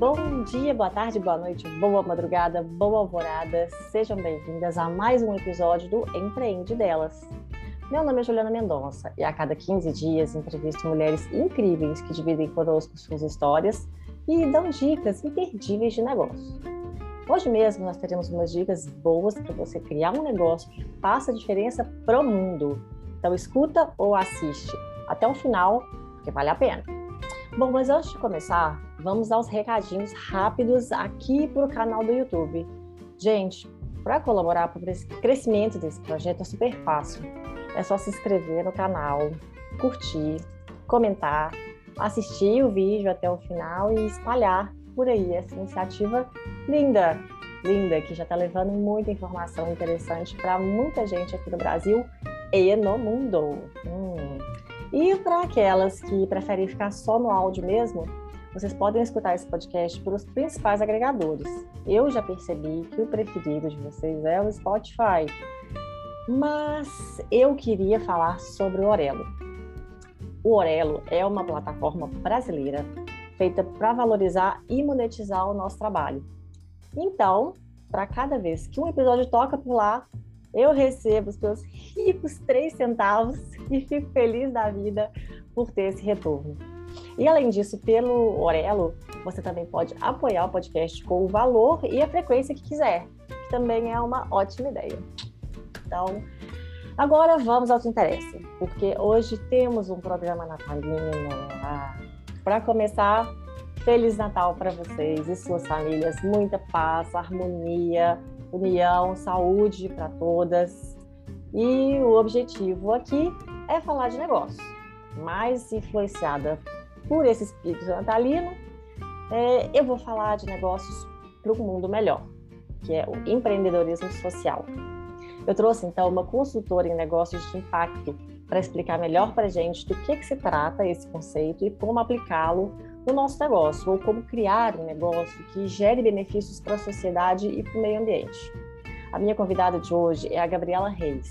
Bom dia, boa tarde, boa noite, boa madrugada, boa alvorada. Sejam bem-vindas a mais um episódio do Empreende Delas. Meu nome é Juliana Mendonça e a cada 15 dias entrevisto mulheres incríveis que dividem conosco suas histórias e dão dicas imperdíveis de negócio. Hoje mesmo nós teremos umas dicas boas para você criar um negócio que faça diferença para o mundo. Então escuta ou assiste até o final, porque vale a pena. Bom, mas antes de começar, vamos aos recadinhos rápidos aqui para o canal do YouTube. Gente, para colaborar para o crescimento desse projeto é super fácil. É só se inscrever no canal, curtir, comentar, assistir o vídeo até o final e espalhar por aí essa iniciativa linda, linda, que já está levando muita informação interessante para muita gente aqui no Brasil e no mundo. Hum. E para aquelas que preferem ficar só no áudio mesmo, vocês podem escutar esse podcast pelos principais agregadores. Eu já percebi que o preferido de vocês é o Spotify, mas eu queria falar sobre o Orelo. O Orelo é uma plataforma brasileira feita para valorizar e monetizar o nosso trabalho. Então, para cada vez que um episódio toca por lá, eu recebo os meus ricos três centavos e fico feliz da vida por ter esse retorno. E além disso, pelo Orelo, você também pode apoiar o podcast com o valor e a frequência que quiser, que também é uma ótima ideia. Então, agora vamos ao que interessa, porque hoje temos um programa natalino. Ah, para começar, Feliz Natal para vocês e suas famílias, muita paz, harmonia, união, saúde para todas. E o objetivo aqui é falar de negócio, mais influenciada por esse espírito natalino, é, eu vou falar de negócios para um mundo melhor, que é o empreendedorismo social. Eu trouxe então uma consultora em negócios de impacto para explicar melhor para gente do que, que se trata esse conceito e como aplicá-lo no nosso negócio, ou como criar um negócio que gere benefícios para a sociedade e para o meio ambiente. A minha convidada de hoje é a Gabriela Reis.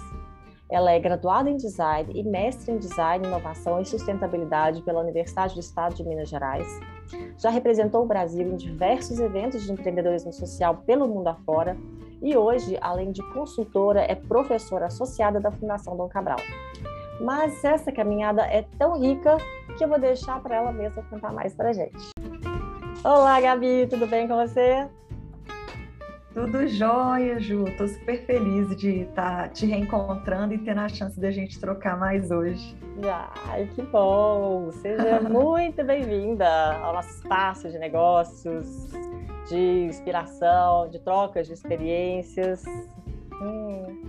Ela é graduada em Design e mestre em Design, Inovação e Sustentabilidade pela Universidade do Estado de Minas Gerais. Já representou o Brasil em diversos eventos de empreendedorismo social pelo mundo afora e hoje, além de consultora, é professora associada da Fundação Dom Cabral. Mas essa caminhada é tão rica que eu vou deixar para ela mesma contar mais para gente. Olá, Gabi, tudo bem com você? Tudo jóia, Ju. Tô super feliz de estar tá te reencontrando e tendo a chance da gente trocar mais hoje. Ai, que bom! Seja muito bem-vinda ao nosso espaço de negócios, de inspiração, de trocas de experiências. Hum.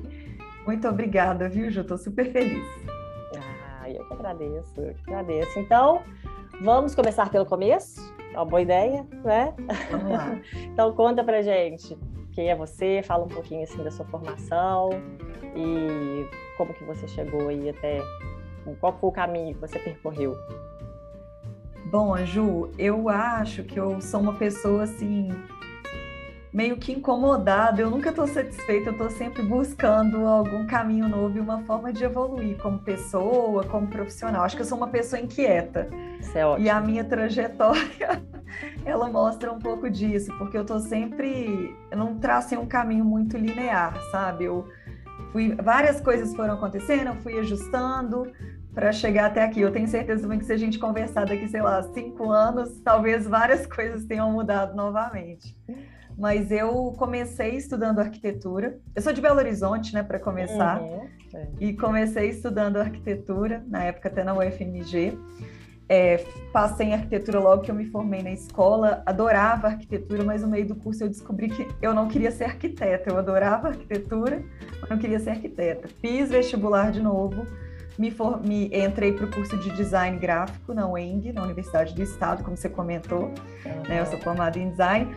Muito obrigada, viu, Ju? Tô super feliz. Agradeço, eu agradeço. Então, vamos começar pelo começo? É uma boa ideia, né? Vamos lá. então, conta pra gente quem é você, fala um pouquinho assim da sua formação e como que você chegou aí até qual foi o caminho que você percorreu? Bom, Ju, eu acho que eu sou uma pessoa assim meio que incomodada, eu nunca estou satisfeita, eu estou sempre buscando algum caminho novo e uma forma de evoluir como pessoa, como profissional. Acho que eu sou uma pessoa inquieta. Isso é ótimo. E a minha trajetória, ela mostra um pouco disso, porque eu estou sempre, eu não tracei um caminho muito linear, sabe? Eu fui, várias coisas foram acontecendo, eu fui ajustando, para chegar até aqui. Eu tenho certeza também que se a gente conversar daqui, sei lá, cinco anos, talvez várias coisas tenham mudado novamente mas eu comecei estudando arquitetura. Eu sou de Belo Horizonte, né, para começar, uhum. é. e comecei estudando arquitetura, na época até na UFMG. É, passei em arquitetura logo que eu me formei na escola, adorava arquitetura, mas no meio do curso eu descobri que eu não queria ser arquiteta. Eu adorava arquitetura, mas não queria ser arquiteta. Fiz vestibular de novo, me, for, me entrei para o curso de design gráfico na UENG, na Universidade do Estado, como você comentou. Né, eu sou formada em design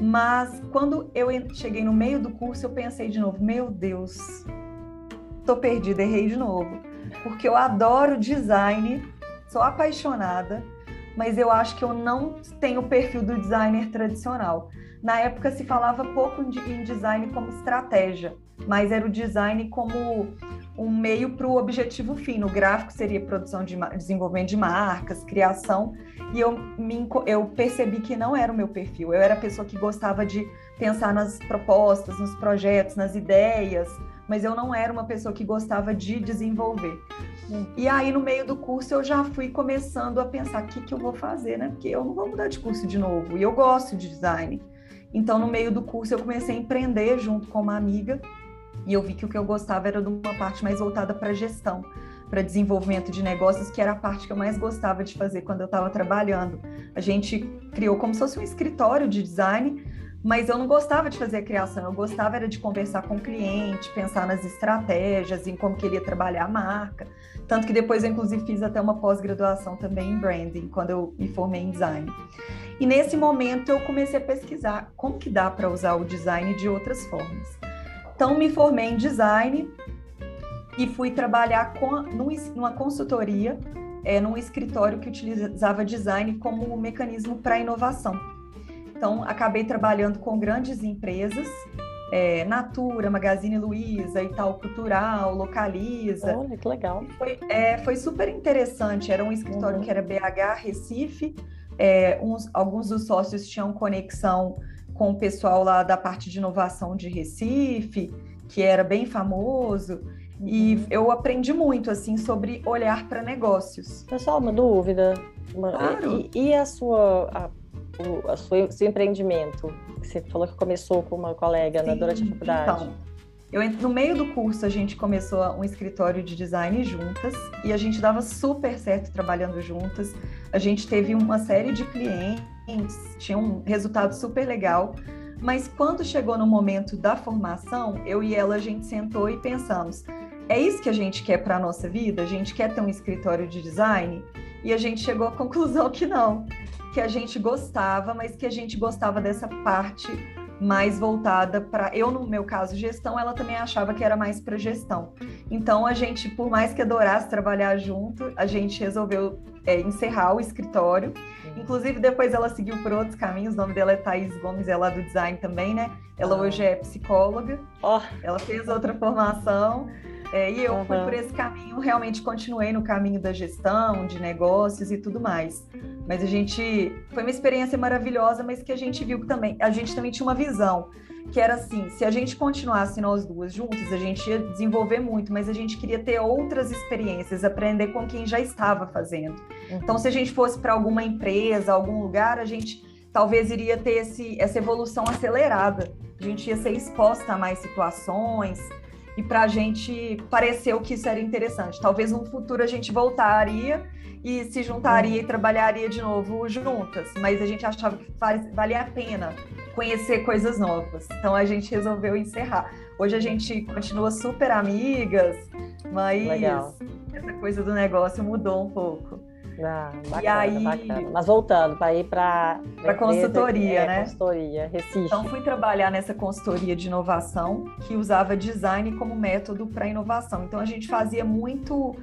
mas quando eu cheguei no meio do curso, eu pensei de novo: meu Deus, tô perdida, errei de novo. Porque eu adoro design, sou apaixonada, mas eu acho que eu não tenho o perfil do designer tradicional. Na época se falava pouco em design como estratégia, mas era o design como um meio para o objetivo fim. No gráfico seria produção de desenvolvimento de marcas, criação, e eu, me, eu percebi que não era o meu perfil. Eu era a pessoa que gostava de pensar nas propostas, nos projetos, nas ideias, mas eu não era uma pessoa que gostava de desenvolver. E aí, no meio do curso, eu já fui começando a pensar o que, que eu vou fazer, né? Porque eu não vou mudar de curso de novo, e eu gosto de design. Então, no meio do curso, eu comecei a empreender junto com uma amiga e eu vi que o que eu gostava era de uma parte mais voltada para gestão, para desenvolvimento de negócios, que era a parte que eu mais gostava de fazer quando eu estava trabalhando. A gente criou como se fosse um escritório de design, mas eu não gostava de fazer a criação, eu gostava era de conversar com o cliente, pensar nas estratégias, em como queria trabalhar a marca. Tanto que depois eu, inclusive, fiz até uma pós-graduação também em branding, quando eu me formei em design. E nesse momento eu comecei a pesquisar como que dá para usar o design de outras formas. Então me formei em design e fui trabalhar com, numa consultoria, é, num escritório que utilizava design como um mecanismo para inovação. Então acabei trabalhando com grandes empresas, é, Natura, Magazine Luiza, Itaú Cultural, Localiza. Olha, que legal. Foi, é, foi super interessante. Era um escritório uhum. que era BH, Recife, é, uns, alguns dos sócios tinham conexão com o pessoal lá da parte de inovação de Recife, que era bem famoso. E uhum. eu aprendi muito assim sobre olhar para negócios. Pessoal, uma dúvida. Claro. E, e a sua a, o a sua, seu empreendimento? Você falou que começou com uma colega né, Sim, durante a faculdade. Então, eu, no meio do curso, a gente começou um escritório de design juntas e a gente dava super certo trabalhando juntas. A gente teve uma série de clientes, tinha um resultado super legal. Mas quando chegou no momento da formação, eu e ela a gente sentou e pensamos: é isso que a gente quer para a nossa vida? A gente quer ter um escritório de design? E a gente chegou à conclusão que não, que a gente gostava, mas que a gente gostava dessa parte mais voltada para eu no meu caso gestão ela também achava que era mais para gestão então a gente por mais que adorasse trabalhar junto a gente resolveu é, encerrar o escritório inclusive depois ela seguiu por outros caminhos. O nome dela é Thaís Gomes ela é do design também né? Ela hoje é psicóloga. Oh. ela fez outra formação é, e eu uhum. fui por esse caminho, realmente continuei no caminho da gestão, de negócios e tudo mais. Mas a gente foi uma experiência maravilhosa, mas que a gente viu que também a gente também tinha uma visão que era assim, se a gente continuasse nós duas juntas, a gente ia desenvolver muito, mas a gente queria ter outras experiências, aprender com quem já estava fazendo. Uhum. Então, se a gente fosse para alguma empresa, algum lugar, a gente talvez iria ter esse, essa evolução acelerada. A gente ia ser exposta a mais situações, e para a gente pareceu que isso era interessante. Talvez no futuro a gente voltaria e se juntaria e trabalharia de novo juntas, mas a gente achava que valia a pena conhecer coisas novas. Então a gente resolveu encerrar. Hoje a gente continua super amigas, mas Legal. essa coisa do negócio mudou um pouco. Ah, bacana, e aí, bacana. Mas voltando para ir para a consultoria, é, né? Consultoria, Recife. Então fui trabalhar nessa consultoria de inovação que usava design como método para inovação. Então a gente fazia muito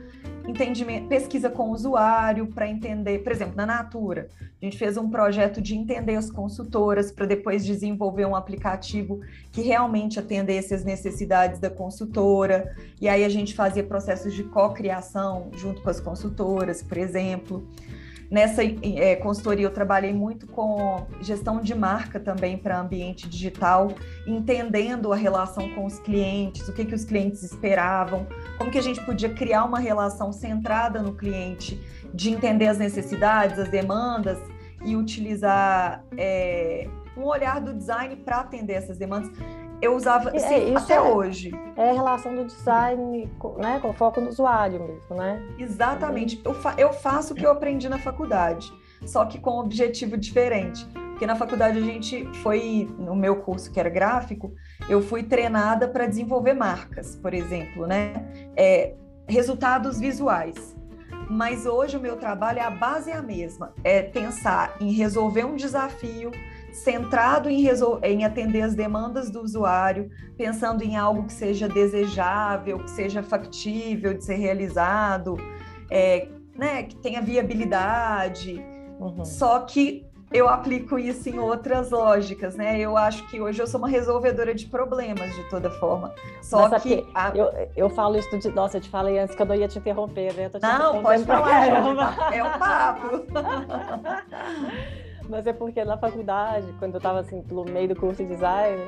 entendimento, pesquisa com o usuário para entender, por exemplo, na Natura, a gente fez um projeto de entender as consultoras para depois desenvolver um aplicativo que realmente atendesse as necessidades da consultora. E aí a gente fazia processos de co-criação junto com as consultoras, por exemplo. Nessa é, consultoria, eu trabalhei muito com gestão de marca também para ambiente digital, entendendo a relação com os clientes, o que, que os clientes esperavam, como que a gente podia criar uma relação centrada no cliente, de entender as necessidades, as demandas e utilizar é, um olhar do design para atender essas demandas eu usava é, sim, até é, hoje. É a relação do design né, com foco no usuário mesmo, né? Exatamente. Eu, fa eu faço o que eu aprendi na faculdade, só que com um objetivo diferente. Porque na faculdade a gente foi, no meu curso que era gráfico, eu fui treinada para desenvolver marcas, por exemplo, né? É, resultados visuais. Mas hoje o meu trabalho, a base é a mesma, é pensar em resolver um desafio, centrado em, em atender as demandas do usuário, pensando em algo que seja desejável, que seja factível de ser realizado, é, né, que tenha viabilidade, uhum. só que eu aplico isso em outras lógicas, né? Eu acho que hoje eu sou uma resolvedora de problemas de toda forma. Só Mas, que a... eu, eu falo isso de nossa, eu te falei antes que eu não ia te interromper, né? Te não, pode falar, é um papo. Mas é porque na faculdade, quando eu estava assim pelo meio do curso de design,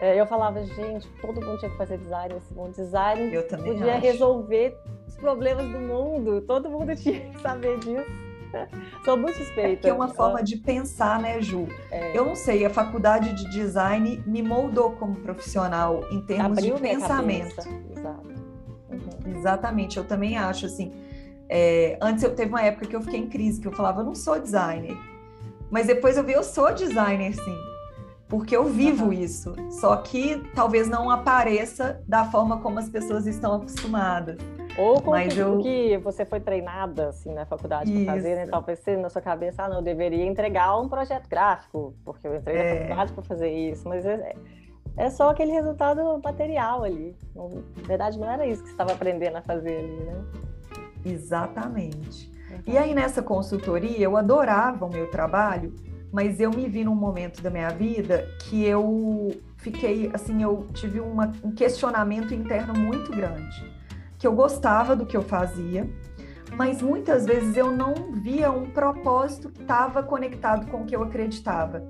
é, eu falava, gente, todo mundo tinha que fazer design nesse mundo. Design podia acho. resolver os problemas do mundo, todo mundo tinha que saber disso. Sou muito suspeita. É, é uma forma de pensar, né, Ju? É. Eu não sei, a faculdade de design me moldou como profissional em termos Abriu de pensamento. Exato. Uhum. Exatamente, eu também acho assim. É, antes eu teve uma época que eu fiquei em crise, que eu falava, eu não sou designer. Mas depois eu vi, eu sou designer, sim. Porque eu vivo uhum. isso. Só que talvez não apareça da forma como as pessoas estão acostumadas. Ou com Mas que, eu... que você foi treinada assim na faculdade para fazer, né? Talvez você na sua cabeça, ah, não, eu deveria entregar um projeto gráfico, porque eu entrei é... na faculdade para fazer isso. Mas é, é só aquele resultado material ali. Na verdade, não era isso que você estava aprendendo a fazer ali, né? Exatamente. E aí nessa consultoria eu adorava o meu trabalho, mas eu me vi num momento da minha vida que eu fiquei assim, eu tive uma, um questionamento interno muito grande que eu gostava do que eu fazia, mas muitas vezes eu não via um propósito que estava conectado com o que eu acreditava.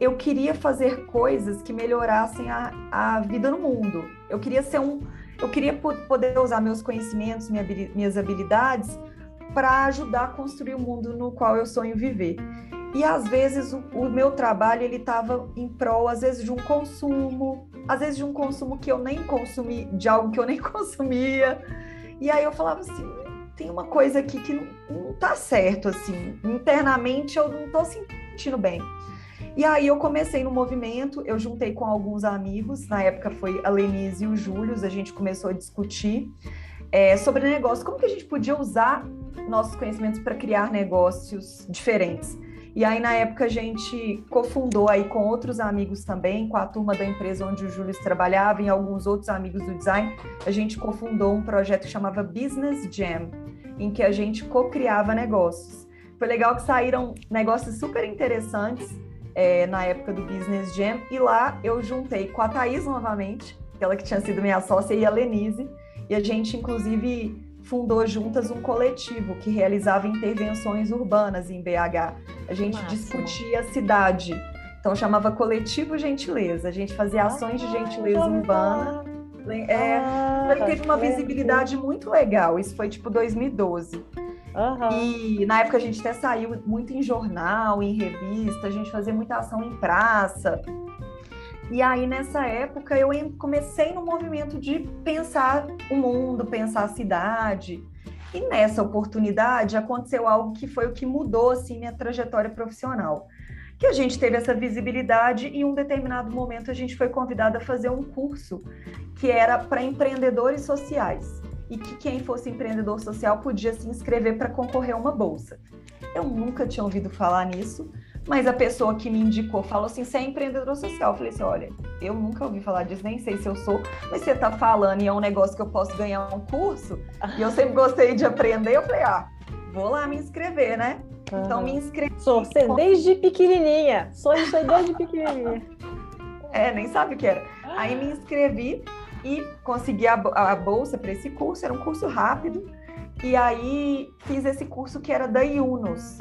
Eu queria fazer coisas que melhorassem a, a vida no mundo. Eu queria ser um, eu queria poder usar meus conhecimentos, minha, minhas habilidades para ajudar a construir o mundo no qual eu sonho viver. E às vezes o, o meu trabalho ele estava em prol, às vezes de um consumo, às vezes de um consumo que eu nem consumi, de algo que eu nem consumia. E aí eu falava assim, tem uma coisa aqui que não, não tá certo, assim. Internamente eu não tô sentindo bem. E aí eu comecei no movimento, eu juntei com alguns amigos, na época foi a Lenise e o Júlio, a gente começou a discutir é, sobre negócio, como que a gente podia usar nossos conhecimentos para criar negócios diferentes. E aí, na época, a gente cofundou aí com outros amigos também, com a turma da empresa onde o Júlio trabalhava e alguns outros amigos do design, a gente cofundou um projeto que chamava Business Jam, em que a gente co-criava negócios. Foi legal que saíram negócios super interessantes é, na época do Business Jam, e lá eu juntei com a Thaís novamente, aquela que tinha sido minha sócia, e a Lenise, e a gente, inclusive, fundou juntas um coletivo que realizava intervenções urbanas em BH. A gente Máximo. discutia a cidade. Então chamava Coletivo Gentileza. A gente fazia ações de gentileza urbana. É, ah, teve uma visibilidade muito legal. Isso foi tipo 2012. Uhum. E na época a gente até saiu muito em jornal, em revista, a gente fazia muita ação em praça. E aí, nessa época, eu comecei no movimento de pensar o mundo, pensar a cidade. E nessa oportunidade aconteceu algo que foi o que mudou assim minha trajetória profissional. Que a gente teve essa visibilidade e em um determinado momento a gente foi convidada a fazer um curso que era para empreendedores sociais e que quem fosse empreendedor social podia se inscrever para concorrer a uma bolsa. Eu nunca tinha ouvido falar nisso, mas a pessoa que me indicou falou assim: você é empreendedor social. Eu falei assim: olha, eu nunca ouvi falar disso, nem sei se eu sou, mas você tá falando e é um negócio que eu posso ganhar um curso, e eu sempre gostei de aprender. Eu falei: ah, vou lá me inscrever, né? Uhum. Então me inscrevi. Sou você desde pequenininha. Sou isso aí desde pequenininha. é, nem sabe o que era. Aí me inscrevi e consegui a, a bolsa para esse curso. Era um curso rápido. E aí fiz esse curso que era da IUNOS,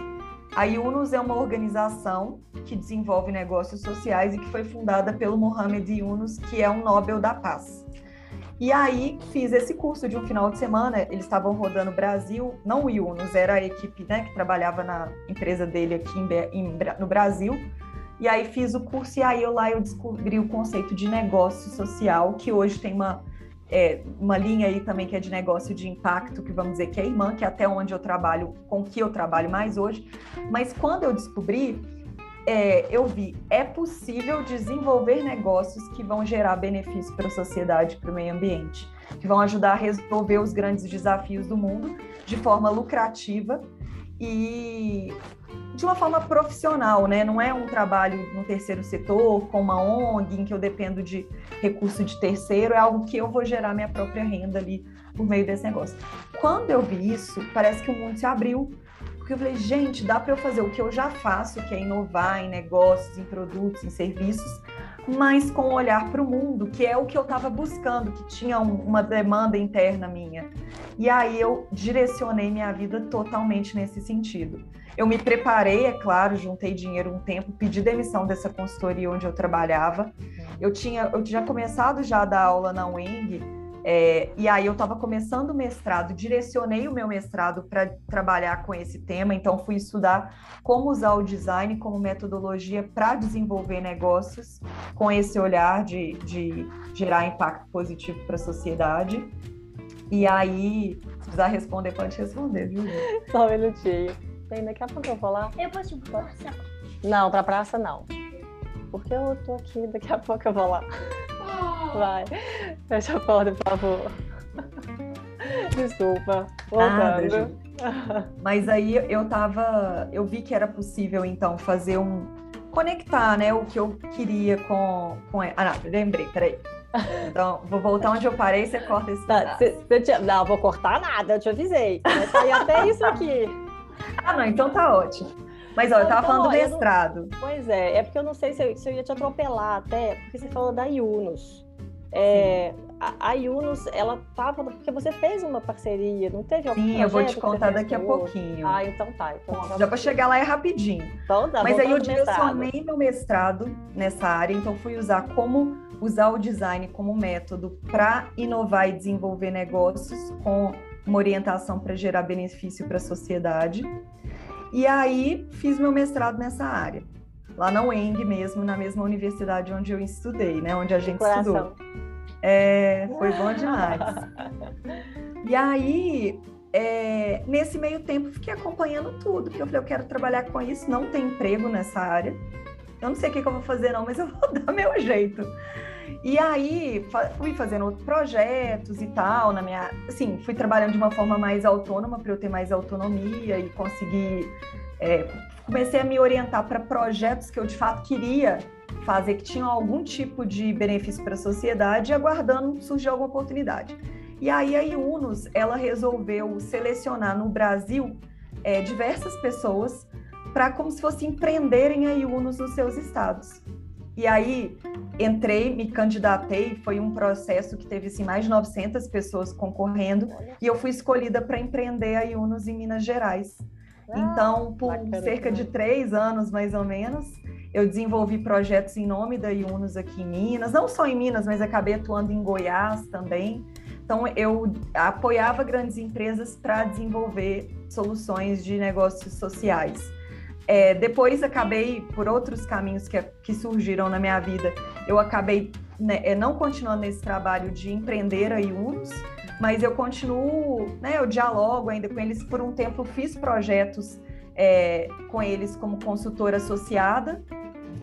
a Yunus é uma organização que desenvolve negócios sociais e que foi fundada pelo Mohamed Yunus, que é um Nobel da Paz. E aí fiz esse curso de um final de semana, eles estavam rodando o Brasil, não o Yunus, era a equipe né, que trabalhava na empresa dele aqui em, em, no Brasil. E aí fiz o curso e aí eu lá eu descobri o conceito de negócio social, que hoje tem uma é, uma linha aí também que é de negócio de impacto, que vamos dizer que é irmã, que é até onde eu trabalho, com que eu trabalho mais hoje. Mas quando eu descobri, é, eu vi, é possível desenvolver negócios que vão gerar benefício para a sociedade, para o meio ambiente, que vão ajudar a resolver os grandes desafios do mundo de forma lucrativa e de uma forma profissional, né? Não é um trabalho no terceiro setor, com uma ONG, em que eu dependo de recurso de terceiro, é algo que eu vou gerar minha própria renda ali por meio desse negócio. Quando eu vi isso, parece que o mundo se abriu, porque eu falei, gente, dá para eu fazer o que eu já faço, que é inovar em negócios, em produtos, em serviços, mas com um olhar para o mundo, que é o que eu estava buscando, que tinha um, uma demanda interna minha. E aí eu direcionei minha vida totalmente nesse sentido. Eu me preparei, é claro, juntei dinheiro um tempo, pedi demissão dessa consultoria onde eu trabalhava. Eu tinha, eu tinha começado já a dar aula na UENG, é, e aí eu estava começando o mestrado, direcionei o meu mestrado para trabalhar com esse tema, então fui estudar como usar o design como metodologia para desenvolver negócios com esse olhar de, de gerar impacto positivo para a sociedade. E aí, se precisar responder, pode responder, viu? Só um minutinho. Tem, daqui a pouco eu vou lá. Eu posso ir pra praça? Não, pra praça não. Porque eu tô aqui, daqui a pouco eu vou lá. Vai. Fecha a porta, por favor. Desculpa. Voltando. Nada, Mas aí eu tava. Eu vi que era possível, então, fazer um. Conectar, né? O que eu queria com. com... Ah, não, lembrei, peraí. Então, vou voltar onde eu parei, você corta esse tá, cê, cê te... Não, vou cortar nada, eu te avisei. Vai sair até isso aqui. Ah, não, então tá ótimo. Mas, ó, eu tava falando do mestrado. Não... Pois é, é porque eu não sei se eu, se eu, ia te atropelar até, porque você falou da Yunus. É, a, a Yunus, ela tava. Porque você fez uma parceria, não teve algum Sim, eu vou te contar daqui a pouquinho. Ah, então tá. Então, já para chegar lá é rapidinho. Então, tá, Mas aí eu direcionei meu mestrado nessa área, então fui usar como usar o design como método para inovar e desenvolver negócios com uma orientação para gerar benefício para a sociedade. E aí fiz meu mestrado nessa área, lá na UENG mesmo, na mesma universidade onde eu estudei, né? Onde a gente Coração. estudou. É, foi bom demais. e aí, é, nesse meio tempo, fiquei acompanhando tudo, porque eu falei, eu quero trabalhar com isso, não tem emprego nessa área. Eu não sei o que, que eu vou fazer, não, mas eu vou dar meu jeito. E aí fui fazendo outros projetos e tal, na minha, assim, fui trabalhando de uma forma mais autônoma para eu ter mais autonomia e conseguir é, comecei a me orientar para projetos que eu de fato queria fazer que tinham algum tipo de benefício para a sociedade, aguardando surgir alguma oportunidade. E aí a Iunos, ela resolveu selecionar no Brasil é, diversas pessoas para como se fosse empreenderem a Iunos nos seus estados. E aí entrei, me candidatei, foi um processo que teve assim, mais de 900 pessoas concorrendo e eu fui escolhida para empreender a Iunos em Minas Gerais. Ah, então, por cerca de três anos, mais ou menos, eu desenvolvi projetos em nome da Iunos aqui em Minas, não só em Minas, mas acabei atuando em Goiás também. Então, eu apoiava grandes empresas para desenvolver soluções de negócios sociais. É, depois acabei, por outros caminhos que, que surgiram na minha vida, eu acabei né, é, não continuando nesse trabalho de empreender a Iunos, mas eu continuo, né, eu dialogo ainda com eles por um tempo, fiz projetos é, com eles como consultora associada,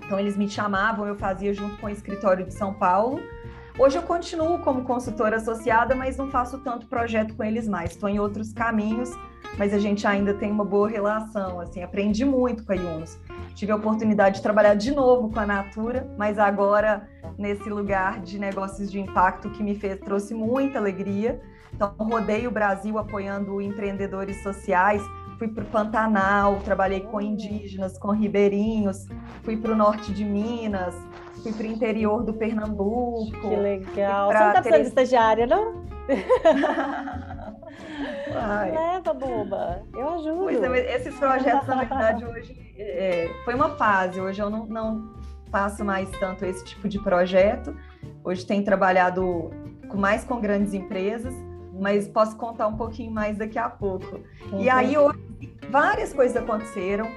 então eles me chamavam, eu fazia junto com o escritório de São Paulo. Hoje eu continuo como consultora associada, mas não faço tanto projeto com eles mais, estou em outros caminhos, mas a gente ainda tem uma boa relação, assim, aprendi muito com a Yunus. Tive a oportunidade de trabalhar de novo com a Natura, mas agora nesse lugar de negócios de impacto que me fez, trouxe muita alegria. Então, rodei o Brasil apoiando empreendedores sociais, fui para o Pantanal, trabalhei com indígenas, com ribeirinhos, fui para o norte de Minas, fui para o interior do Pernambuco. Que legal. Você não está precisando de estagiária, não? Ai. Leva, boba. Eu ajudo. Pois é, esses projetos, na verdade, hoje é, foi uma fase. Hoje eu não, não faço mais tanto esse tipo de projeto. Hoje tenho trabalhado com, mais com grandes empresas, mas posso contar um pouquinho mais daqui a pouco. Uhum. E aí, hoje, várias coisas aconteceram.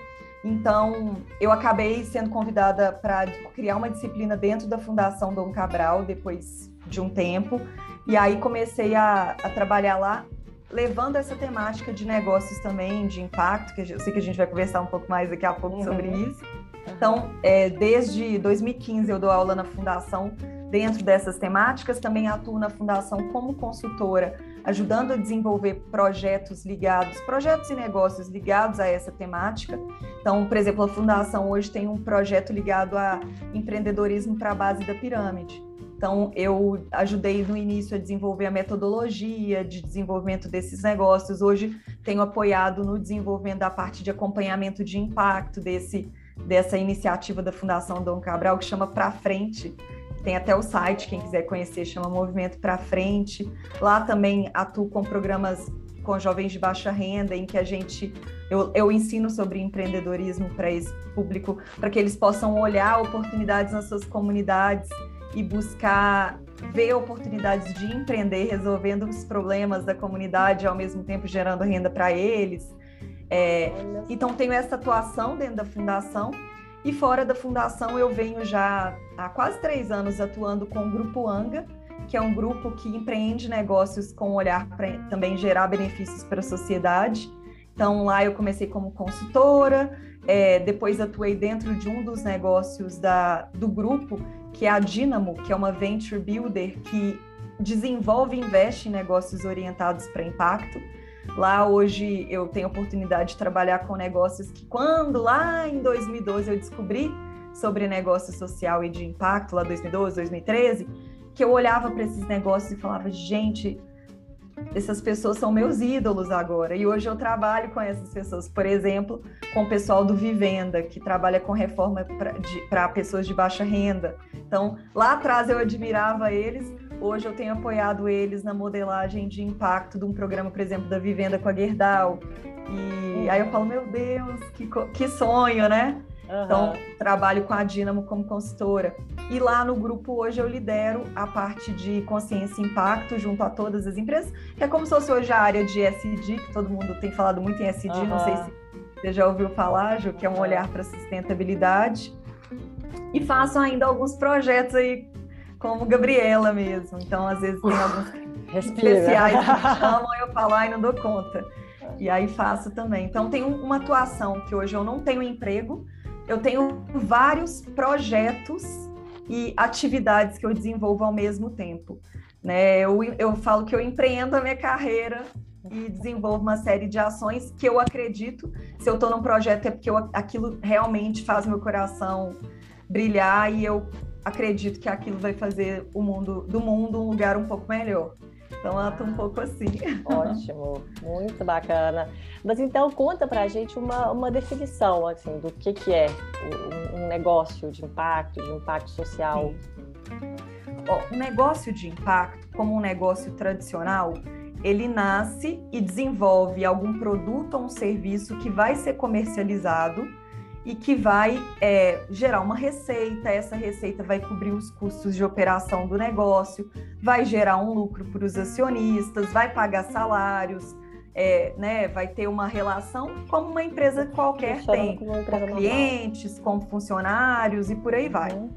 Então, eu acabei sendo convidada para criar uma disciplina dentro da Fundação Dom Cabral, depois de um tempo. E aí comecei a, a trabalhar lá levando essa temática de negócios também, de impacto, que eu sei que a gente vai conversar um pouco mais daqui a pouco uhum. sobre isso. Então, é, desde 2015 eu dou aula na fundação dentro dessas temáticas, também atuo na fundação como consultora, ajudando a desenvolver projetos ligados, projetos e negócios ligados a essa temática. Então, por exemplo, a fundação hoje tem um projeto ligado a empreendedorismo para a base da pirâmide. Então, eu ajudei no início a desenvolver a metodologia de desenvolvimento desses negócios. Hoje, tenho apoiado no desenvolvimento da parte de acompanhamento de impacto desse, dessa iniciativa da Fundação Dom Cabral, que chama Pra Frente. Tem até o site, quem quiser conhecer, chama Movimento Pra Frente. Lá também atuo com programas com jovens de baixa renda, em que a gente eu, eu ensino sobre empreendedorismo para esse público, para que eles possam olhar oportunidades nas suas comunidades e buscar ver oportunidades de empreender, resolvendo os problemas da comunidade, ao mesmo tempo gerando renda para eles. É, então, tenho essa atuação dentro da fundação. E fora da fundação, eu venho já há quase três anos atuando com o Grupo Anga, que é um grupo que empreende negócios com olhar para também gerar benefícios para a sociedade. Então, lá eu comecei como consultora, é, depois atuei dentro de um dos negócios da, do grupo, que é a Dynamo, que é uma venture builder que desenvolve e investe em negócios orientados para impacto. Lá hoje eu tenho oportunidade de trabalhar com negócios que quando lá em 2012 eu descobri sobre negócio social e de impacto, lá 2012, 2013, que eu olhava para esses negócios e falava, gente, essas pessoas são meus ídolos agora. E hoje eu trabalho com essas pessoas, por exemplo, com o pessoal do Vivenda, que trabalha com reforma para pessoas de baixa renda. Então, lá atrás eu admirava eles, hoje eu tenho apoiado eles na modelagem de impacto de um programa, por exemplo, da Vivenda com a Gerdau. E aí eu falo, meu Deus, que, que sonho, né? Uhum. Então, trabalho com a Dynamo como consultora. E lá no grupo hoje eu lidero a parte de consciência e impacto junto a todas as empresas, que é como se fosse hoje a área de SD, que todo mundo tem falado muito em SD, uhum. não sei se você já ouviu falar, Ju, que é um olhar para sustentabilidade. E faço ainda alguns projetos aí, como Gabriela mesmo. Então, às vezes tem alguns Respira. especiais que chamam, eu falo, ai, não dou conta. E aí faço também. Então, tem uma atuação que hoje eu não tenho emprego, eu tenho vários projetos e atividades que eu desenvolvo ao mesmo tempo. Né? Eu, eu falo que eu empreendo a minha carreira e desenvolvo uma série de ações que eu acredito, se eu estou num projeto é porque eu, aquilo realmente faz meu coração brilhar e eu acredito que aquilo vai fazer o mundo do mundo um lugar um pouco melhor. Então ela tá um pouco assim. Ótimo, muito bacana. Mas então conta pra gente uma, uma definição assim do que, que é um, um negócio de impacto, de impacto social. Ó, um negócio de impacto, como um negócio tradicional, ele nasce e desenvolve algum produto ou um serviço que vai ser comercializado e que vai é, gerar uma receita. Essa receita vai cobrir os custos de operação do negócio, vai gerar um lucro para os acionistas, vai pagar salários, é, né, vai ter uma relação como uma empresa qualquer tem, com clientes, com funcionários e por aí vai. Uhum.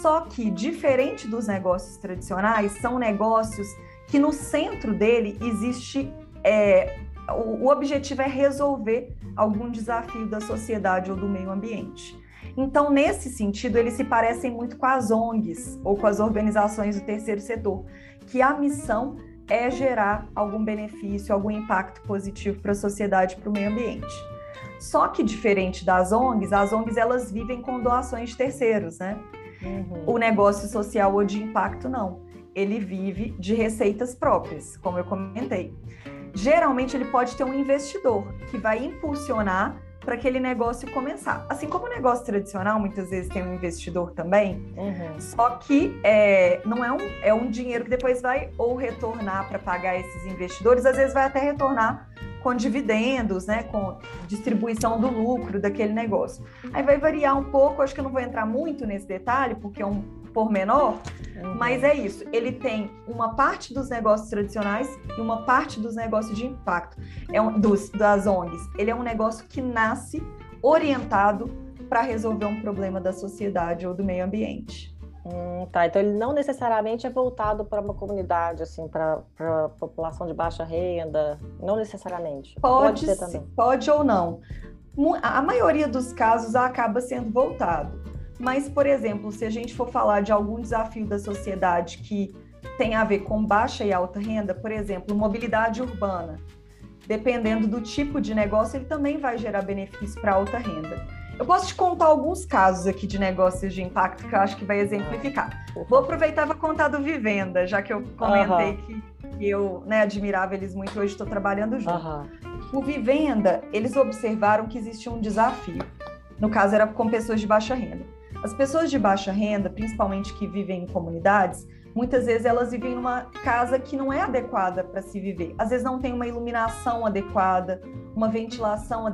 Só que, diferente dos negócios tradicionais, são negócios que no centro dele existe é, o, o objetivo é resolver algum desafio da sociedade ou do meio ambiente. Então, nesse sentido, eles se parecem muito com as ONGs ou com as organizações do terceiro setor, que a missão é gerar algum benefício, algum impacto positivo para a sociedade, para o meio ambiente. Só que diferente das ONGs, as ONGs elas vivem com doações de terceiros, né? Uhum. O negócio social ou de impacto não. Ele vive de receitas próprias, como eu comentei geralmente ele pode ter um investidor que vai impulsionar para aquele negócio começar. Assim como o negócio tradicional, muitas vezes tem um investidor também, uhum. só que é, não é um, é um dinheiro que depois vai ou retornar para pagar esses investidores, às vezes vai até retornar com dividendos, né, com distribuição do lucro daquele negócio. Aí vai variar um pouco, acho que eu não vou entrar muito nesse detalhe, porque é um pormenor, uhum. mas é isso. Ele tem uma parte dos negócios tradicionais e uma parte dos negócios de impacto, é um, dos, das ONGs. Ele é um negócio que nasce orientado para resolver um problema da sociedade ou do meio ambiente. Hum, tá, então ele não necessariamente é voltado para uma comunidade, assim, para a população de baixa renda, não necessariamente. Pode, pode ser também. Pode ou não. A maioria dos casos acaba sendo voltado. Mas, por exemplo, se a gente for falar de algum desafio da sociedade que tem a ver com baixa e alta renda, por exemplo, mobilidade urbana, dependendo do tipo de negócio, ele também vai gerar benefício para alta renda. Eu posso te contar alguns casos aqui de negócios de impacto que eu acho que vai exemplificar. Vou aproveitar vou contar do Vivenda, já que eu comentei uhum. que eu né, admirava eles muito hoje estou trabalhando junto. Uhum. O Vivenda, eles observaram que existia um desafio. No caso, era com pessoas de baixa renda. As pessoas de baixa renda, principalmente que vivem em comunidades, muitas vezes elas vivem numa casa que não é adequada para se viver. Às vezes não tem uma iluminação adequada, uma ventilação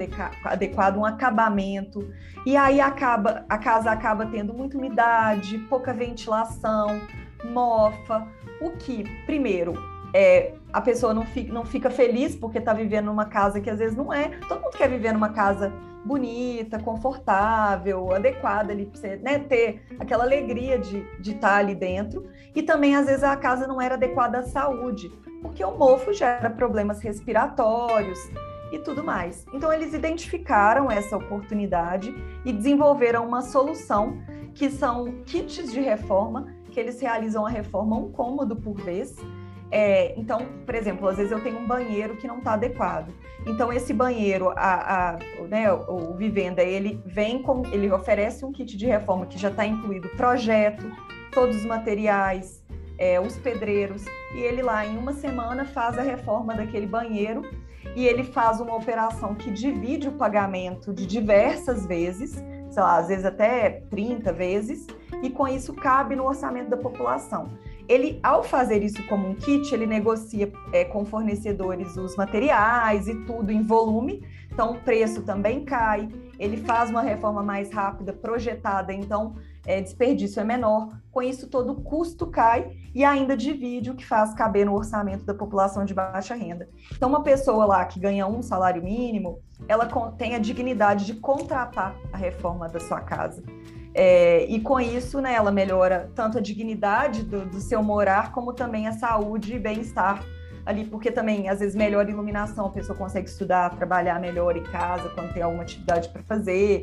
adequada, um acabamento. E aí acaba, a casa acaba tendo muita umidade, pouca ventilação, mofa, o que, primeiro, é, a pessoa não fica, não fica feliz porque está vivendo numa casa que às vezes não é. Todo mundo quer viver numa casa bonita, confortável, adequada ali para você né, ter aquela alegria de estar tá ali dentro. E também, às vezes, a casa não era adequada à saúde, porque o mofo gera problemas respiratórios e tudo mais. Então, eles identificaram essa oportunidade e desenvolveram uma solução que são kits de reforma, que eles realizam a reforma um cômodo por vez é, então, por exemplo, às vezes eu tenho um banheiro que não está adequado. Então, esse banheiro, a, a, né, o Vivenda, ele vem com, ele oferece um kit de reforma que já está incluído projeto, todos os materiais, é, os pedreiros, e ele lá em uma semana faz a reforma daquele banheiro e ele faz uma operação que divide o pagamento de diversas vezes, sei lá, às vezes até 30 vezes, e com isso cabe no orçamento da população. Ele, ao fazer isso como um kit, ele negocia é, com fornecedores os materiais e tudo em volume, então o preço também cai. Ele faz uma reforma mais rápida, projetada, então é, desperdício é menor. Com isso, todo o custo cai e ainda divide o que faz caber no orçamento da população de baixa renda. Então, uma pessoa lá que ganha um salário mínimo, ela tem a dignidade de contratar a reforma da sua casa. É, e com isso, né, ela melhora tanto a dignidade do, do seu morar, como também a saúde e bem-estar ali, porque também, às vezes, melhora iluminação, a pessoa consegue estudar, trabalhar melhor em casa, quando tem alguma atividade para fazer,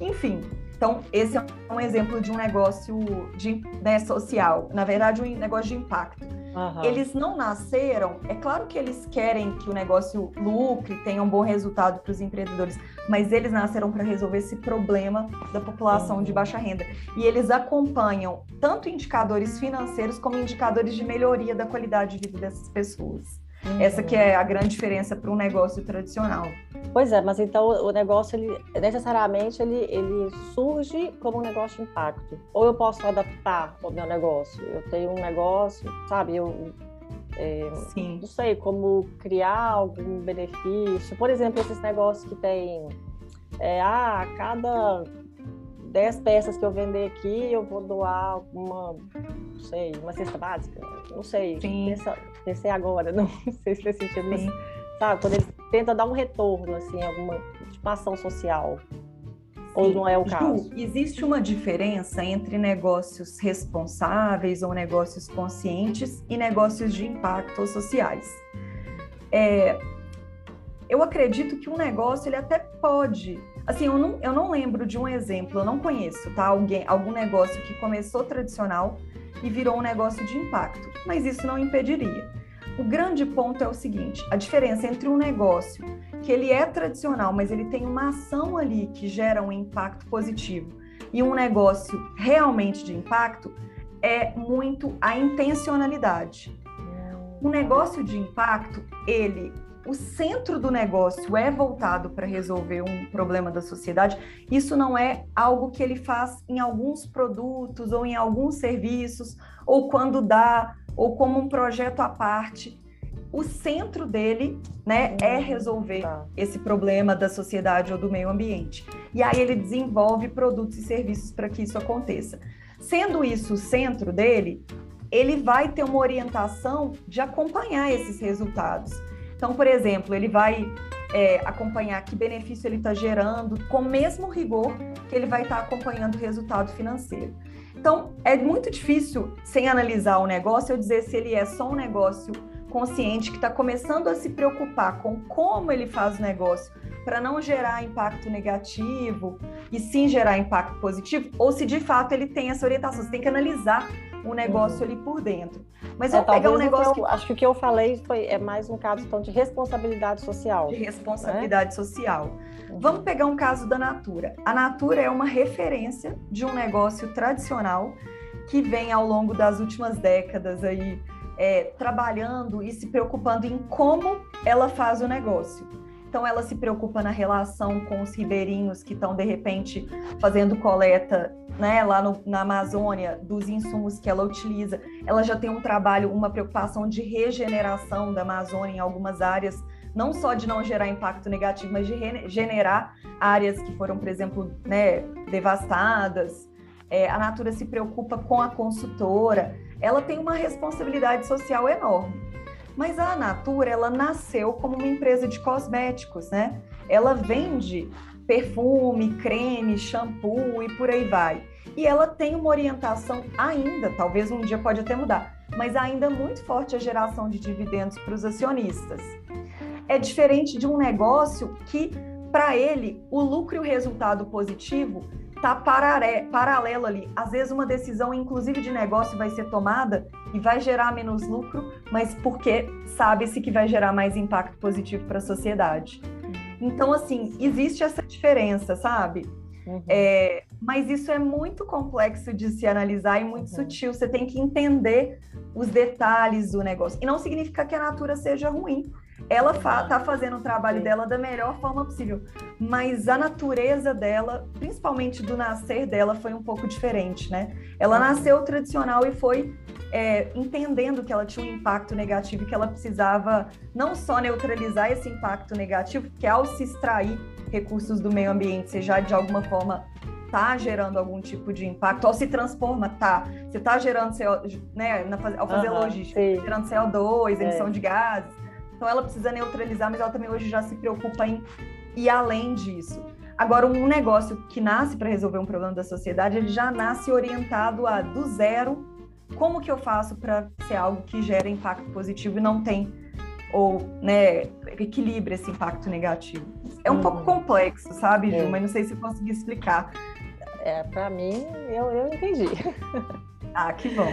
enfim. Então, esse é um exemplo de um negócio de, né, social, na verdade, um negócio de impacto. Uhum. Eles não nasceram, é claro que eles querem que o negócio lucre, tenha um bom resultado para os empreendedores, mas eles nasceram para resolver esse problema da população uhum. de baixa renda. E eles acompanham tanto indicadores financeiros como indicadores de melhoria da qualidade de vida dessas pessoas. Uhum. Essa que é a grande diferença para um negócio tradicional. Pois é, mas então o negócio, ele, necessariamente, ele, ele surge como um negócio de impacto. Ou eu posso adaptar o meu negócio. Eu tenho um negócio, sabe, eu é, Sim. não sei, como criar algum benefício. Por exemplo, esses negócios que tem, é, ah, cada 10 peças que eu vender aqui, eu vou doar uma, não sei, uma cesta básica, não sei. Pensei agora, não sei se faz sentido, mas, sabe, quando eles tentam dar um retorno, assim, alguma tipo, ação social. Ou não é o caso? Ju, existe uma diferença entre negócios responsáveis ou negócios conscientes e negócios de impacto ou sociais. É, eu acredito que um negócio ele até pode Assim, eu não, eu não lembro de um exemplo, eu não conheço, tá? Alguém, algum negócio que começou tradicional e virou um negócio de impacto, mas isso não impediria. O grande ponto é o seguinte: a diferença entre um negócio que ele é tradicional, mas ele tem uma ação ali que gera um impacto positivo, e um negócio realmente de impacto é muito a intencionalidade. Um negócio de impacto, ele o centro do negócio é voltado para resolver um problema da sociedade, isso não é algo que ele faz em alguns produtos ou em alguns serviços, ou quando dá, ou como um projeto à parte. O centro dele né, é resolver tá. esse problema da sociedade ou do meio ambiente. E aí ele desenvolve produtos e serviços para que isso aconteça. Sendo isso o centro dele, ele vai ter uma orientação de acompanhar esses resultados. Então, por exemplo, ele vai é, acompanhar que benefício ele está gerando, com o mesmo rigor que ele vai estar tá acompanhando o resultado financeiro. Então, é muito difícil, sem analisar o negócio, eu dizer se ele é só um negócio consciente que está começando a se preocupar com como ele faz o negócio para não gerar impacto negativo e sim gerar impacto positivo, ou se de fato ele tem essa orientação. Você tem que analisar o negócio uhum. ali por dentro. Mas é, vamos pegar um negócio. Que eu, Acho que o que eu falei foi, é mais um caso então, de responsabilidade social. De responsabilidade né? social. Vamos pegar um caso da Natura. A Natura é uma referência de um negócio tradicional que vem ao longo das últimas décadas aí é, trabalhando e se preocupando em como ela faz o negócio. Então, ela se preocupa na relação com os ribeirinhos que estão, de repente, fazendo coleta né, lá no, na Amazônia dos insumos que ela utiliza. Ela já tem um trabalho, uma preocupação de regeneração da Amazônia em algumas áreas, não só de não gerar impacto negativo, mas de regenerar áreas que foram, por exemplo, né, devastadas. É, a Natura se preocupa com a consultora. Ela tem uma responsabilidade social enorme. Mas a Natura, ela nasceu como uma empresa de cosméticos, né? Ela vende perfume, creme, shampoo e por aí vai. E ela tem uma orientação ainda, talvez um dia pode até mudar, mas ainda muito forte a geração de dividendos para os acionistas. É diferente de um negócio que, para ele, o lucro e o resultado positivo tá paralelo ali. Às vezes uma decisão, inclusive de negócio, vai ser tomada e vai gerar menos lucro, mas porque sabe-se que vai gerar mais impacto positivo para a sociedade. Então, assim, existe essa diferença, sabe? Uhum. É, mas isso é muito complexo de se analisar e muito uhum. sutil. Você tem que entender os detalhes do negócio. E não significa que a Natura seja ruim ela está fazendo o trabalho dela da melhor forma possível, mas a natureza dela, principalmente do nascer dela, foi um pouco diferente, né? Ela nasceu tradicional e foi é, entendendo que ela tinha um impacto negativo e que ela precisava não só neutralizar esse impacto negativo, porque ao se extrair recursos do meio ambiente, você já de alguma forma está gerando algum tipo de impacto, ao se transforma, tá. Você está gerando CO, né, ao fazer uhum, logística, sim. gerando CO2, emissão é. de gases então ela precisa neutralizar, mas ela também hoje já se preocupa em ir além disso. Agora, um negócio que nasce para resolver um problema da sociedade, ele já nasce orientado a do zero. Como que eu faço para ser algo que gera impacto positivo e não tem ou né, equilibra esse impacto negativo? É um uhum. pouco complexo, sabe, Ju? É. Mas não sei se eu consegui explicar. É, para mim, eu, eu entendi. Ah, que bom.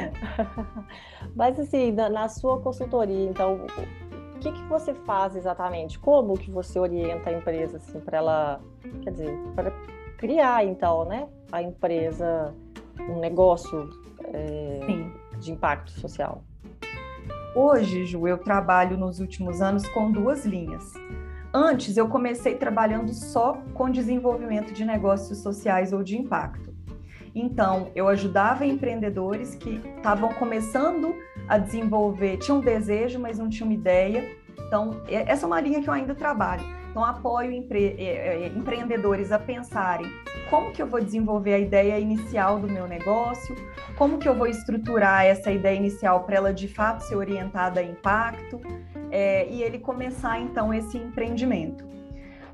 Mas assim, na, na sua consultoria, então, que, que você faz exatamente? Como que você orienta a empresa assim para ela, quer dizer, para criar então, né, a empresa, um negócio é, de impacto social? Hoje, Ju, eu trabalho nos últimos anos com duas linhas. Antes, eu comecei trabalhando só com desenvolvimento de negócios sociais ou de impacto. Então, eu ajudava empreendedores que estavam começando a desenvolver, tinham um desejo, mas não tinham uma ideia. Então, essa é uma linha que eu ainda trabalho. Então, apoio empre é, é, empreendedores a pensarem como que eu vou desenvolver a ideia inicial do meu negócio, como que eu vou estruturar essa ideia inicial para ela de fato ser orientada a impacto, é, e ele começar então esse empreendimento.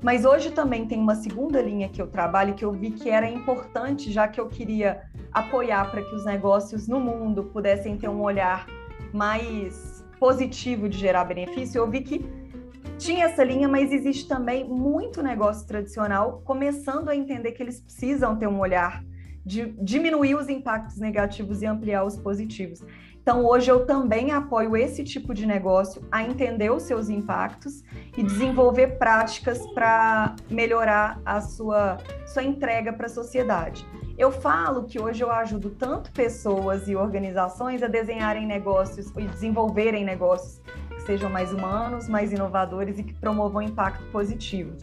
Mas hoje também tem uma segunda linha que eu trabalho que eu vi que era importante, já que eu queria apoiar para que os negócios no mundo pudessem ter um olhar mais positivo de gerar benefício. Eu vi que tinha essa linha, mas existe também muito negócio tradicional começando a entender que eles precisam ter um olhar de diminuir os impactos negativos e ampliar os positivos. Então, hoje eu também apoio esse tipo de negócio a entender os seus impactos e desenvolver práticas para melhorar a sua, sua entrega para a sociedade. Eu falo que hoje eu ajudo tanto pessoas e organizações a desenharem negócios e desenvolverem negócios sejam mais humanos, mais inovadores e que promovam impacto positivo.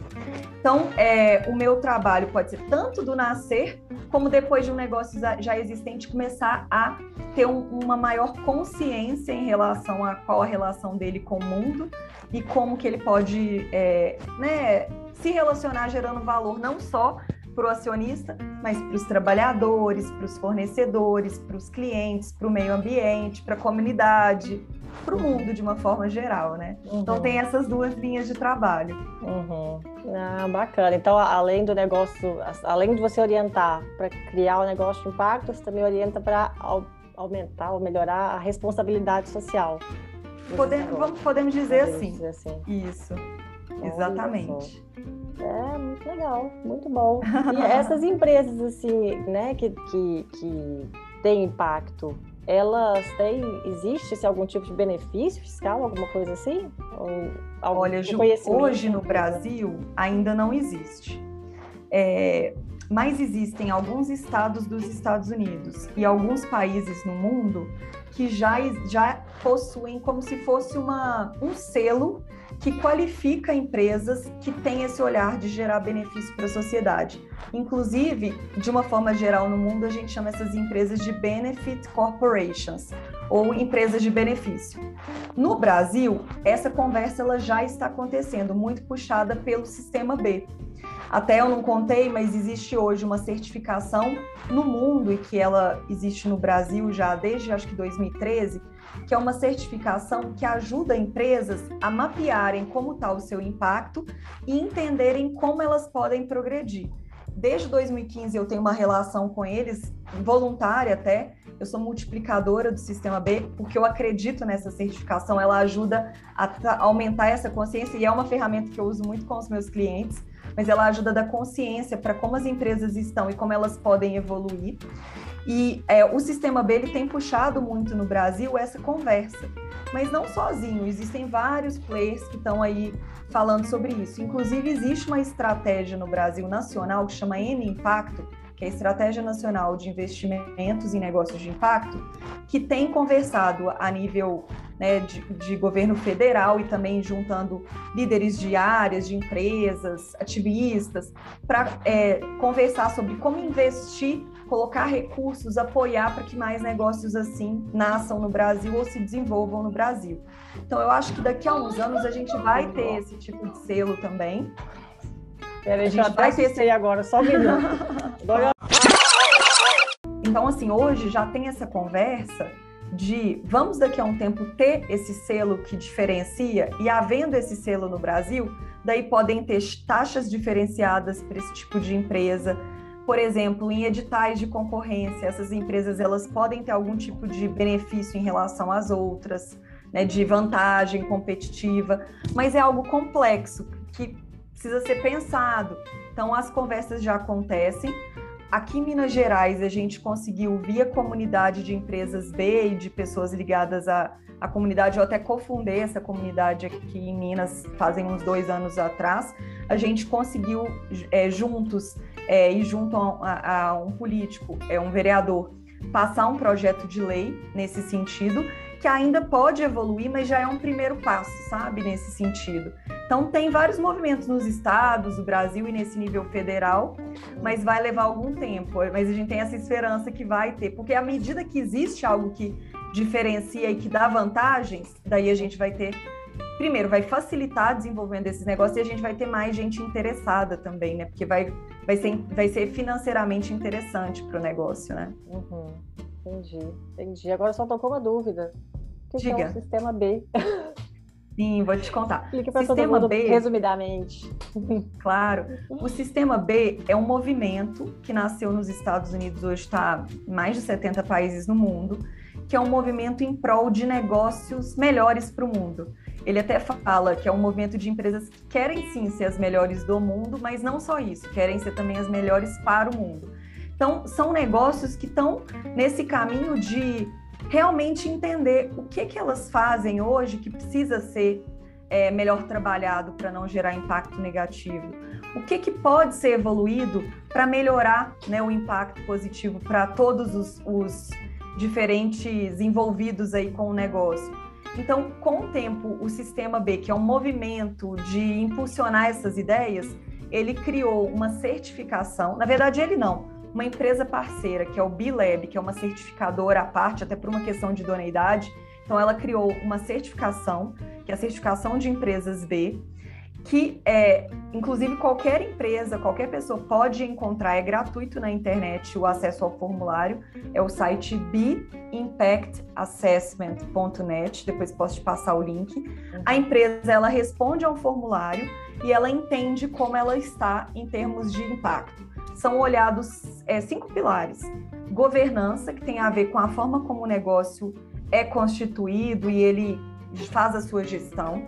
Então, é, o meu trabalho pode ser tanto do nascer, como depois de um negócio já existente começar a ter um, uma maior consciência em relação a qual a relação dele com o mundo e como que ele pode é, né, se relacionar gerando valor não só para o acionista, mas para os trabalhadores, para os fornecedores, para os clientes, para o meio ambiente, para a comunidade, para o mundo de uma forma geral, né? Uhum. Então tem essas duas linhas de trabalho. Uhum. Ah, bacana. Então, além do negócio, além de você orientar para criar o um negócio de impacto, você também orienta para aumentar ou melhorar a responsabilidade social. Podemos, vamos, podemos dizer, podemos assim. dizer assim. Isso. Exatamente. É, muito legal, muito bom. E essas empresas, assim, né, que, que, que têm impacto elas têm, existe algum tipo de benefício fiscal, alguma coisa assim? Olha, Ju, hoje no Brasil ainda não existe. É, mas existem alguns estados dos Estados Unidos e alguns países no mundo que já, já possuem como se fosse uma, um selo que qualifica empresas que têm esse olhar de gerar benefício para a sociedade. Inclusive, de uma forma geral no mundo, a gente chama essas empresas de benefit corporations ou empresas de benefício. No Brasil, essa conversa ela já está acontecendo, muito puxada pelo sistema B. Até eu não contei, mas existe hoje uma certificação no mundo e que ela existe no Brasil já desde acho que 2013 que é uma certificação que ajuda empresas a mapearem como está o seu impacto e entenderem como elas podem progredir. Desde 2015 eu tenho uma relação com eles, voluntária até, eu sou multiplicadora do Sistema B, porque eu acredito nessa certificação, ela ajuda a aumentar essa consciência e é uma ferramenta que eu uso muito com os meus clientes, mas ela ajuda a dar consciência para como as empresas estão e como elas podem evoluir. E é, o sistema B ele tem puxado muito no Brasil essa conversa, mas não sozinho, existem vários players que estão aí falando sobre isso. Inclusive, existe uma estratégia no Brasil nacional que chama N Impacto, que é a Estratégia Nacional de Investimentos em Negócios de Impacto, que tem conversado a nível né, de, de, governo federal e também juntando líderes de áreas, de empresas, ativistas, para é, conversar sobre como investir colocar recursos, apoiar para que mais negócios assim nasçam no Brasil ou se desenvolvam no Brasil. Então, eu acho que daqui a uns anos a gente vai ter esse tipo de selo também. Peraí, a gente vai ter esse agora, só um minuto. Então, assim, hoje já tem essa conversa de vamos daqui a um tempo ter esse selo que diferencia e havendo esse selo no Brasil, daí podem ter taxas diferenciadas para esse tipo de empresa, por exemplo, em editais de concorrência, essas empresas elas podem ter algum tipo de benefício em relação às outras, né, de vantagem competitiva, mas é algo complexo que precisa ser pensado. Então, as conversas já acontecem. Aqui em Minas Gerais, a gente conseguiu, via comunidade de empresas B e de pessoas ligadas à, à comunidade, eu até cofundei essa comunidade aqui em Minas fazem uns dois anos atrás, a gente conseguiu é, juntos é, e junto a, a, um político, é um vereador, passar um projeto de lei nesse sentido, que ainda pode evoluir, mas já é um primeiro passo, sabe, nesse sentido. Então, tem vários movimentos nos estados, no Brasil e nesse nível federal, mas vai levar algum tempo. Mas a gente tem essa esperança que vai ter, porque à medida que existe algo que diferencia e que dá vantagens, daí a gente vai ter primeiro, vai facilitar desenvolvendo esses negócios e a gente vai ter mais gente interessada também, né? Porque vai, vai, ser, vai ser financeiramente interessante para o negócio, né? Uhum. Entendi, entendi. Agora só tocou uma dúvida. O que, Diga. que é o sistema B? Sim, vou te contar. Explique para todo mundo B, resumidamente. Claro. O Sistema B é um movimento que nasceu nos Estados Unidos, hoje está em mais de 70 países no mundo, que é um movimento em prol de negócios melhores para o mundo. Ele até fala que é um movimento de empresas que querem sim ser as melhores do mundo, mas não só isso, querem ser também as melhores para o mundo. Então, são negócios que estão nesse caminho de realmente entender o que, que elas fazem hoje que precisa ser é, melhor trabalhado para não gerar impacto negativo. O que, que pode ser evoluído para melhorar né, o impacto positivo para todos os, os diferentes envolvidos aí com o negócio. Então, com o tempo, o Sistema B, que é um movimento de impulsionar essas ideias, ele criou uma certificação. Na verdade, ele não, uma empresa parceira, que é o B-Lab, que é uma certificadora à parte, até por uma questão de idoneidade. Então, ela criou uma certificação, que é a certificação de empresas B, que é, inclusive qualquer empresa, qualquer pessoa pode encontrar, é gratuito na internet o acesso ao formulário, é o site beimpactassessment.net, depois posso te passar o link. A empresa, ela responde ao formulário e ela entende como ela está em termos de impacto. São olhados é, cinco pilares. Governança, que tem a ver com a forma como o negócio é constituído e ele faz a sua gestão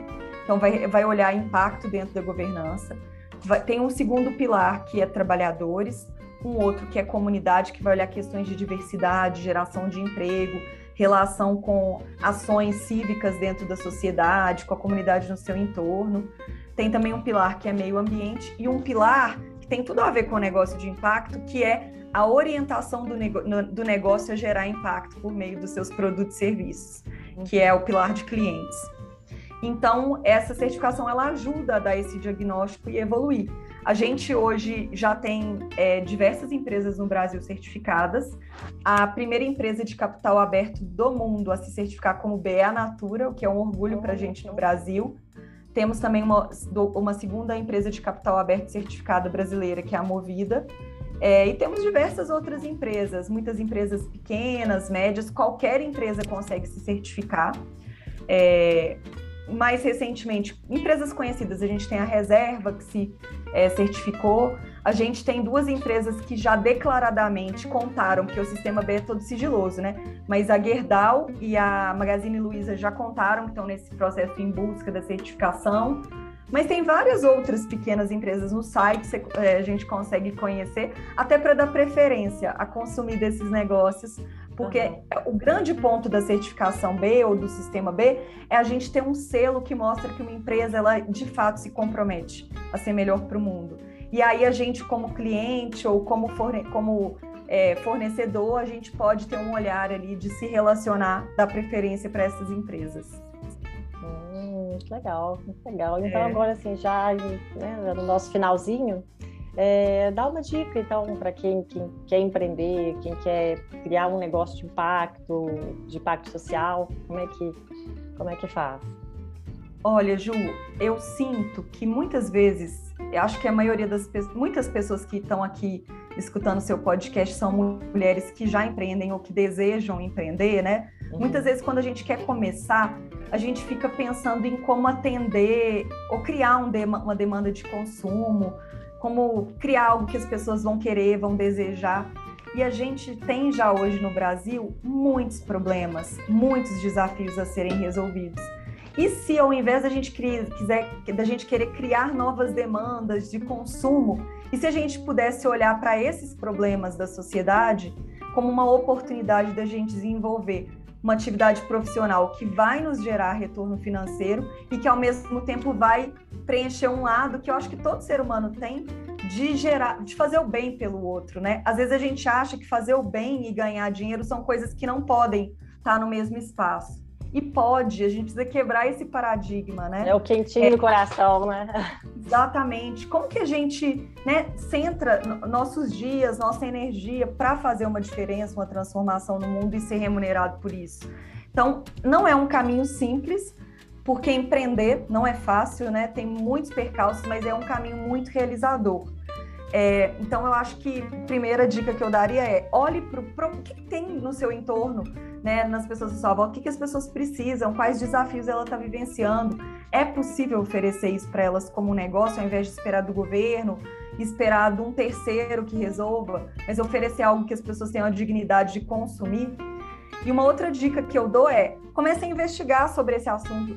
então, vai, vai olhar impacto dentro da governança. Vai, tem um segundo pilar, que é trabalhadores, um outro que é comunidade, que vai olhar questões de diversidade, geração de emprego, relação com ações cívicas dentro da sociedade, com a comunidade no seu entorno. Tem também um pilar que é meio ambiente e um pilar que tem tudo a ver com o negócio de impacto, que é a orientação do, nego do negócio a gerar impacto por meio dos seus produtos e serviços, que é o pilar de clientes. Então, essa certificação ela ajuda a dar esse diagnóstico e evoluir. A gente hoje já tem é, diversas empresas no Brasil certificadas. A primeira empresa de capital aberto do mundo a se certificar como BE a Natura, o que é um orgulho para a gente no Brasil. Temos também uma, uma segunda empresa de capital aberto certificada brasileira, que é a Movida. É, e temos diversas outras empresas, muitas empresas pequenas, médias, qualquer empresa consegue se certificar. É, mais recentemente, empresas conhecidas, a gente tem a Reserva, que se é, certificou, a gente tem duas empresas que já declaradamente contaram, que o sistema B é todo sigiloso, né? Mas a Gerdau e a Magazine Luiza já contaram que estão nesse processo em busca da certificação. Mas tem várias outras pequenas empresas no site, você, é, a gente consegue conhecer, até para dar preferência a consumir desses negócios, porque uhum. o grande ponto da certificação B ou do sistema B é a gente ter um selo que mostra que uma empresa ela de fato se compromete a ser melhor para o mundo. E aí a gente, como cliente ou como, forne como é, fornecedor, a gente pode ter um olhar ali de se relacionar, dar preferência para essas empresas muito legal, muito legal. Então, é. agora, assim, já, né, no nosso finalzinho, é, dá uma dica, então, para quem, quem, quer empreender, quem quer criar um negócio de impacto, de impacto social, como é que, como é que faz? Olha, Ju, eu sinto que muitas vezes, eu acho que a maioria das pessoas, muitas pessoas que estão aqui escutando seu podcast são mulheres que já empreendem ou que desejam empreender, né? Uhum. Muitas vezes, quando a gente quer começar, a gente fica pensando em como atender ou criar um uma demanda de consumo, como criar algo que as pessoas vão querer, vão desejar. E a gente tem já hoje no Brasil muitos problemas, muitos desafios a serem resolvidos. E se ao invés da gente quiser, da gente querer criar novas demandas de consumo, e se a gente pudesse olhar para esses problemas da sociedade como uma oportunidade da gente desenvolver uma atividade profissional que vai nos gerar retorno financeiro e que ao mesmo tempo vai preencher um lado que eu acho que todo ser humano tem de gerar, de fazer o bem pelo outro, né? Às vezes a gente acha que fazer o bem e ganhar dinheiro são coisas que não podem estar no mesmo espaço. E pode, a gente precisa quebrar esse paradigma, né? É o quentinho é, no coração, né? Exatamente. Como que a gente né, centra nossos dias, nossa energia para fazer uma diferença, uma transformação no mundo e ser remunerado por isso? Então, não é um caminho simples, porque empreender não é fácil, né? Tem muitos percalços, mas é um caminho muito realizador. É, então, eu acho que a primeira dica que eu daria é olhe para o que tem no seu entorno, né, nas pessoas à sua volta, o que, que as pessoas precisam, quais desafios ela está vivenciando. É possível oferecer isso para elas como um negócio, ao invés de esperar do governo, esperar de um terceiro que resolva, mas oferecer algo que as pessoas tenham a dignidade de consumir. E uma outra dica que eu dou é comece a investigar sobre esse assunto.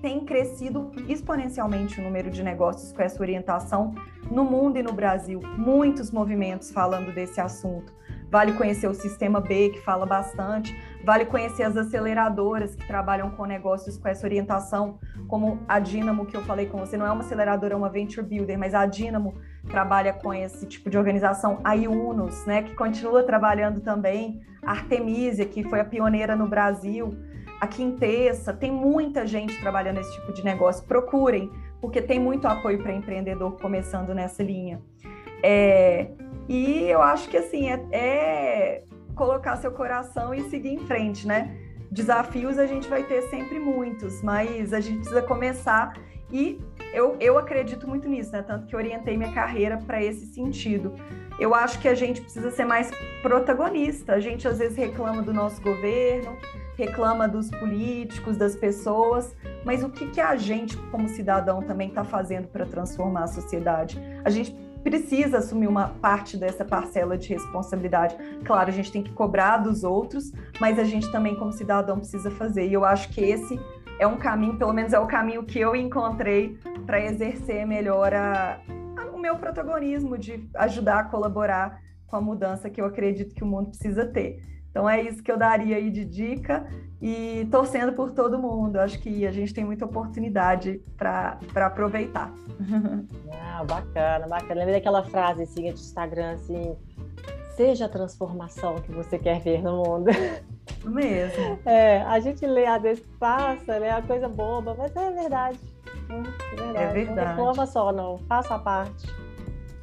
Tem crescido exponencialmente o número de negócios com essa orientação no mundo e no Brasil. Muitos movimentos falando desse assunto. Vale conhecer o Sistema B, que fala bastante. Vale conhecer as aceleradoras que trabalham com negócios com essa orientação, como a Dynamo, que eu falei com você. Não é uma aceleradora, é uma venture builder, mas a Dynamo trabalha com esse tipo de organização. A Iunos, né, que continua trabalhando também. A Artemisia, que foi a pioneira no Brasil. A Quintessa, tem muita gente trabalhando nesse tipo de negócio. Procurem, porque tem muito apoio para empreendedor começando nessa linha. É, e eu acho que assim é, é, colocar seu coração e seguir em frente, né? Desafios a gente vai ter sempre muitos, mas a gente precisa começar e eu, eu acredito muito nisso, né? Tanto que orientei minha carreira para esse sentido. Eu acho que a gente precisa ser mais protagonista. A gente às vezes reclama do nosso governo, reclama dos políticos, das pessoas, mas o que, que a gente, como cidadão, também está fazendo para transformar a sociedade? A gente precisa assumir uma parte dessa parcela de responsabilidade. Claro, a gente tem que cobrar dos outros, mas a gente também, como cidadão, precisa fazer. E eu acho que esse é um caminho, pelo menos é o caminho que eu encontrei para exercer melhor a, a, o meu protagonismo, de ajudar a colaborar com a mudança que eu acredito que o mundo precisa ter. Então é isso que eu daria aí de dica e torcendo por todo mundo. Acho que a gente tem muita oportunidade para aproveitar. Ah, bacana, bacana. Lembrei daquela frase assim, de Instagram assim, seja a transformação que você quer ver no mundo. Mesmo. É, a gente lê, às vezes passa, né? A coisa boba, mas é verdade. É verdade. É verdade. Não reclama só, não. Faça a parte.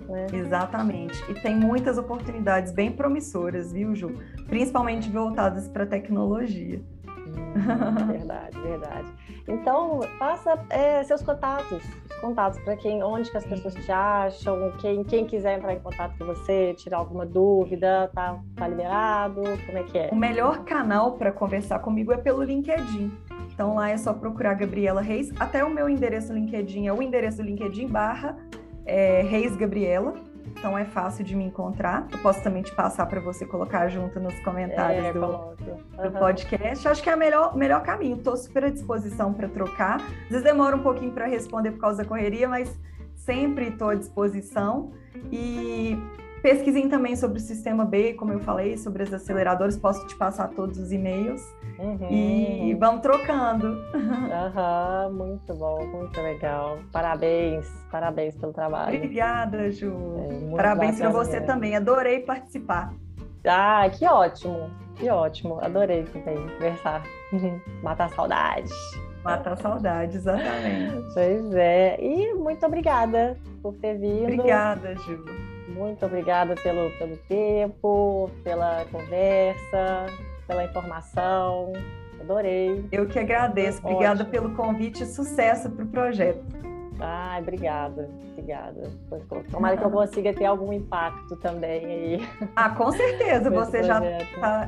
Né? Exatamente. E tem muitas oportunidades bem promissoras, viu, Ju? Principalmente voltadas para tecnologia. Hum, verdade, verdade. Então, passa é, seus contatos, contatos para quem, onde que as pessoas te acham, quem, quem quiser entrar em contato com você, tirar alguma dúvida, tá, tá liberado, como é que é? O melhor canal para conversar comigo é pelo LinkedIn. Então lá é só procurar Gabriela Reis. Até o meu endereço LinkedIn é o endereço do LinkedIn barra é, Reis Gabriela. Então é fácil de me encontrar. Eu posso também te passar para você colocar junto nos comentários é, do, uhum. do, podcast. Acho que é o melhor, melhor caminho. Estou super à disposição para trocar. Às vezes demora um pouquinho para responder por causa da correria, mas sempre estou à disposição. E pesquisem também sobre o sistema B, como eu falei, sobre as aceleradoras. Posso te passar todos os e-mails. Uhum. E vamos trocando. Uhum, muito bom, muito legal. Parabéns, parabéns pelo trabalho. Obrigada, Ju. É, parabéns para você também. Adorei participar. Ah, que ótimo, que ótimo. Adorei também conversar. Matar saudades. Matar saudades, exatamente. Pois é. E muito obrigada por ter vindo. Obrigada, Ju. Muito obrigada pelo, pelo tempo, pela conversa pela informação. Adorei. Eu que agradeço. Obrigada Ótimo. pelo convite e sucesso para o projeto. Ai, obrigada, obrigada. Tomara que eu consiga ter algum impacto também aí. Ah, com certeza, você já está,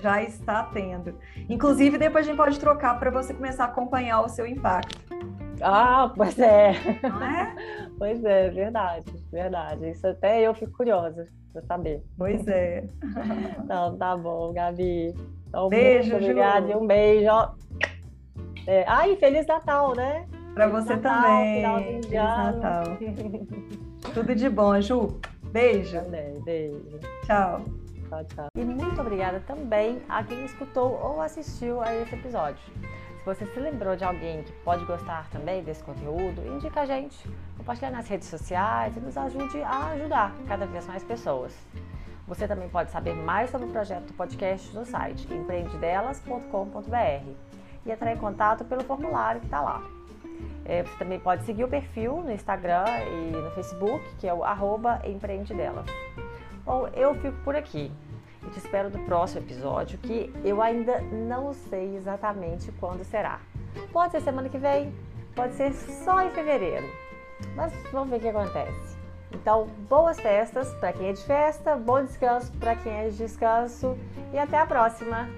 já está tendo. Inclusive, depois a gente pode trocar para você começar a acompanhar o seu impacto. Ah, pois é. Não é? Pois é, verdade, verdade. Isso até eu fico curiosa para saber. Pois é. Então, tá bom, Gabi. Então, beijo, muito obrigada e um beijo. É, ai, Feliz Natal, né? Para você Natal, também. Feliz Natal. Tudo de bom, Ju. Beijo. Também, beijo. Tchau. Tchau, tchau. E muito obrigada também a quem escutou ou assistiu a esse episódio você se lembrou de alguém que pode gostar também desse conteúdo, indica a gente, compartilha nas redes sociais e nos ajude a ajudar cada vez mais pessoas. Você também pode saber mais sobre o projeto do podcast no site empreendedelas.com.br e entrar em contato pelo formulário que está lá. É, você também pode seguir o perfil no Instagram e no Facebook, que é o arroba empreendedelas. Bom, eu fico por aqui. E te espero no próximo episódio, que eu ainda não sei exatamente quando será. Pode ser semana que vem, pode ser só em fevereiro. Mas vamos ver o que acontece. Então, boas festas para quem é de festa, bom descanso para quem é de descanso e até a próxima!